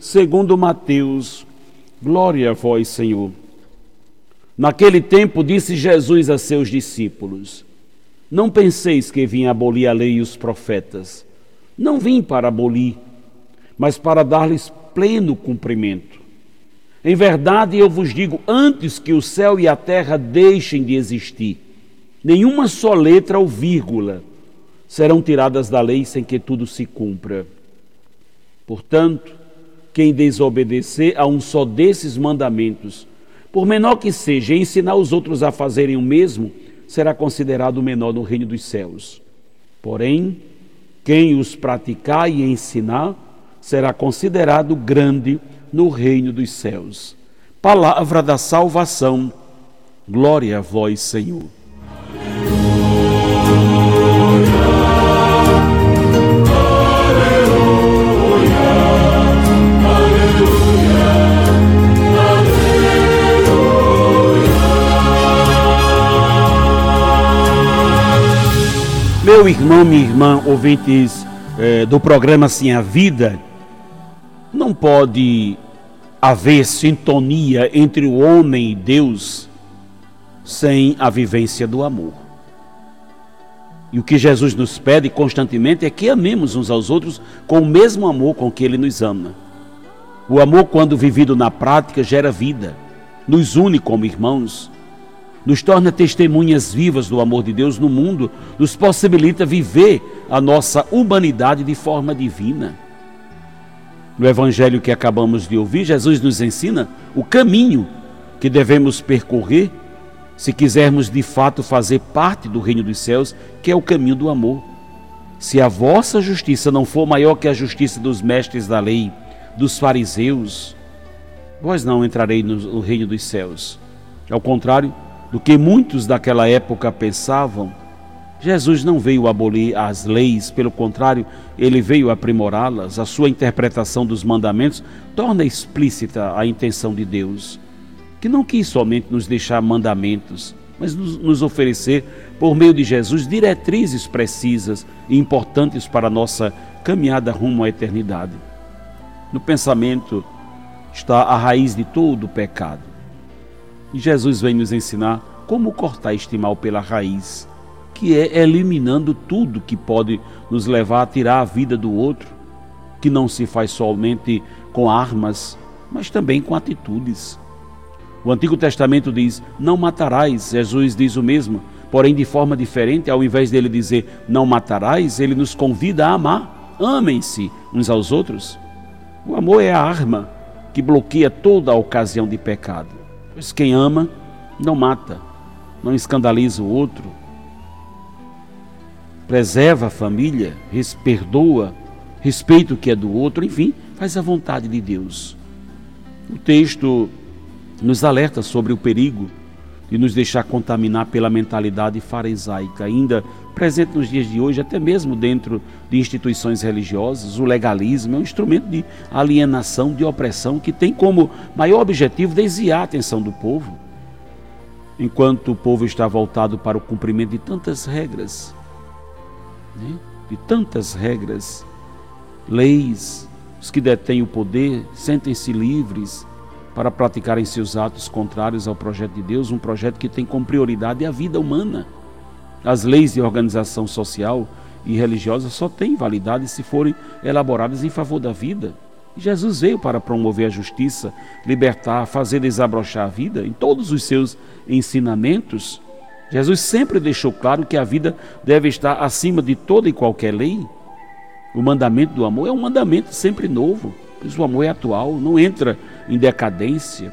segundo Mateus. Glória a vós, Senhor. Naquele tempo disse Jesus a seus discípulos: Não penseis que vim abolir a lei e os profetas. Não vim para abolir, mas para dar-lhes pleno cumprimento. Em verdade, eu vos digo: antes que o céu e a terra deixem de existir, nenhuma só letra ou vírgula serão tiradas da lei sem que tudo se cumpra. Portanto, quem desobedecer a um só desses mandamentos, por menor que seja, ensinar os outros a fazerem o mesmo, será considerado menor no reino dos céus. Porém, quem os praticar e ensinar, será considerado grande no reino dos céus. Palavra da salvação. Glória a vós, Senhor. Meu irmão, minha irmã, ouvintes eh, do programa Sim a Vida, não pode haver sintonia entre o homem e Deus sem a vivência do amor. E o que Jesus nos pede constantemente é que amemos uns aos outros com o mesmo amor com que Ele nos ama. O amor, quando vivido na prática, gera vida, nos une como irmãos, nos torna testemunhas vivas do amor de Deus no mundo, nos possibilita viver a nossa humanidade de forma divina. No evangelho que acabamos de ouvir, Jesus nos ensina o caminho que devemos percorrer se quisermos de fato fazer parte do reino dos céus, que é o caminho do amor. Se a vossa justiça não for maior que a justiça dos mestres da lei, dos fariseus, vós não entrareis no reino dos céus. Ao contrário do que muitos daquela época pensavam, Jesus não veio abolir as leis, pelo contrário, ele veio aprimorá-las. A sua interpretação dos mandamentos torna explícita a intenção de Deus, que não quis somente nos deixar mandamentos, mas nos oferecer, por meio de Jesus, diretrizes precisas e importantes para a nossa caminhada rumo à eternidade. No pensamento está a raiz de todo o pecado. E Jesus vem nos ensinar como cortar este mal pela raiz que é eliminando tudo que pode nos levar a tirar a vida do outro, que não se faz somente com armas, mas também com atitudes. O Antigo Testamento diz: Não matarás, Jesus diz o mesmo, porém de forma diferente, ao invés dele dizer não matarás, ele nos convida a amar. Amem-se uns aos outros. O amor é a arma que bloqueia toda a ocasião de pecado. Pois quem ama não mata, não escandaliza o outro, preserva a família, perdoa, respeita o que é do outro, enfim, faz a vontade de Deus. O texto nos alerta sobre o perigo de nos deixar contaminar pela mentalidade farisaica, ainda presente nos dias de hoje, até mesmo dentro de instituições religiosas. O legalismo é um instrumento de alienação, de opressão, que tem como maior objetivo desviar a atenção do povo. Enquanto o povo está voltado para o cumprimento de tantas regras, né? de tantas regras, leis, os que detêm o poder sentem-se livres para praticarem seus atos contrários ao projeto de Deus, um projeto que tem como prioridade a vida humana. As leis de organização social e religiosa só têm validade se forem elaboradas em favor da vida. Jesus veio para promover a justiça, libertar, fazer desabrochar a vida em todos os seus ensinamentos. Jesus sempre deixou claro que a vida deve estar acima de toda e qualquer lei. O mandamento do amor é um mandamento sempre novo, pois o amor é atual, não entra em decadência.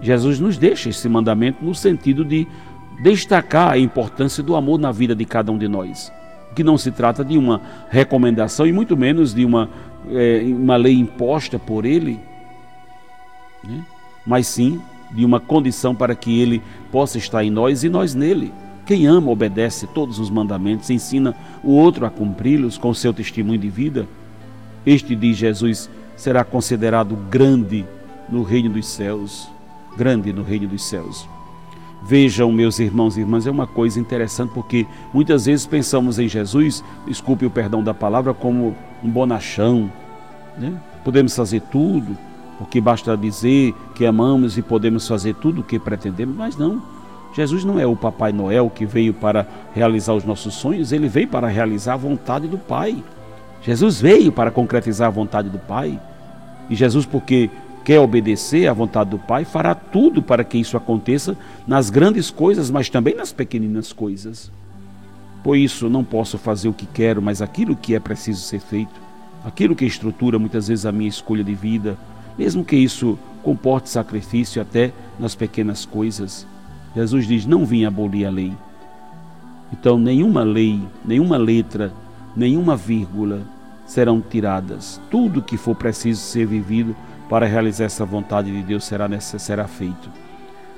Jesus nos deixa esse mandamento no sentido de destacar a importância do amor na vida de cada um de nós. Que não se trata de uma recomendação e muito menos de uma, é, uma lei imposta por ele, né? mas sim de uma condição para que ele possa estar em nós e nós nele. Quem ama obedece todos os mandamentos, ensina o outro a cumpri-los com seu testemunho de vida. Este, diz Jesus, será considerado grande no reino dos céus. Grande no reino dos céus. Vejam, meus irmãos e irmãs, é uma coisa interessante porque muitas vezes pensamos em Jesus, desculpe o perdão da palavra, como um bonachão. Né? Podemos fazer tudo, porque basta dizer que amamos e podemos fazer tudo o que pretendemos, mas não. Jesus não é o Papai Noel que veio para realizar os nossos sonhos, ele veio para realizar a vontade do Pai. Jesus veio para concretizar a vontade do Pai. E Jesus, porque quer obedecer à vontade do Pai, fará tudo para que isso aconteça nas grandes coisas, mas também nas pequeninas coisas. Por isso, não posso fazer o que quero, mas aquilo que é preciso ser feito, aquilo que estrutura muitas vezes a minha escolha de vida, mesmo que isso comporte sacrifício até nas pequenas coisas. Jesus diz: Não vim abolir a lei. Então, nenhuma lei, nenhuma letra, nenhuma vírgula serão tiradas. Tudo que for preciso ser vivido para realizar essa vontade de Deus será, será feito.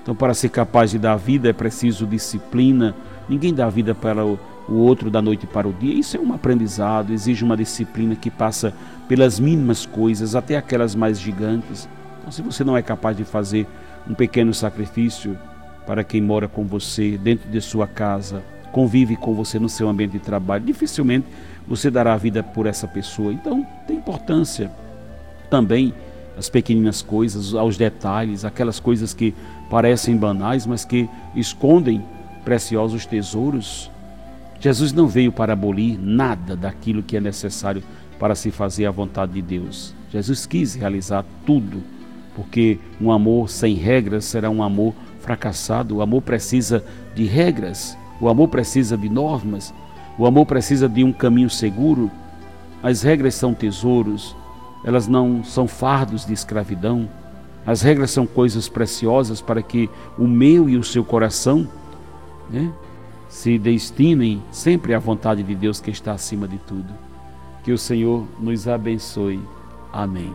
Então, para ser capaz de dar vida é preciso disciplina. Ninguém dá vida para o, o outro da noite para o dia. Isso é um aprendizado, exige uma disciplina que passa pelas mínimas coisas até aquelas mais gigantes. Então, se você não é capaz de fazer um pequeno sacrifício para quem mora com você dentro de sua casa, convive com você no seu ambiente de trabalho, dificilmente você dará a vida por essa pessoa. Então, tem importância também as pequeninas coisas, aos detalhes, aquelas coisas que parecem banais, mas que escondem preciosos tesouros. Jesus não veio para abolir nada daquilo que é necessário para se fazer a vontade de Deus. Jesus quis realizar tudo, porque um amor sem regras será um amor fracassado. O amor precisa de regras, o amor precisa de normas, o amor precisa de um caminho seguro. As regras são tesouros, elas não são fardos de escravidão. As regras são coisas preciosas para que o meu e o seu coração né, se destinem sempre à vontade de Deus que está acima de tudo. Que o Senhor nos abençoe. Amém.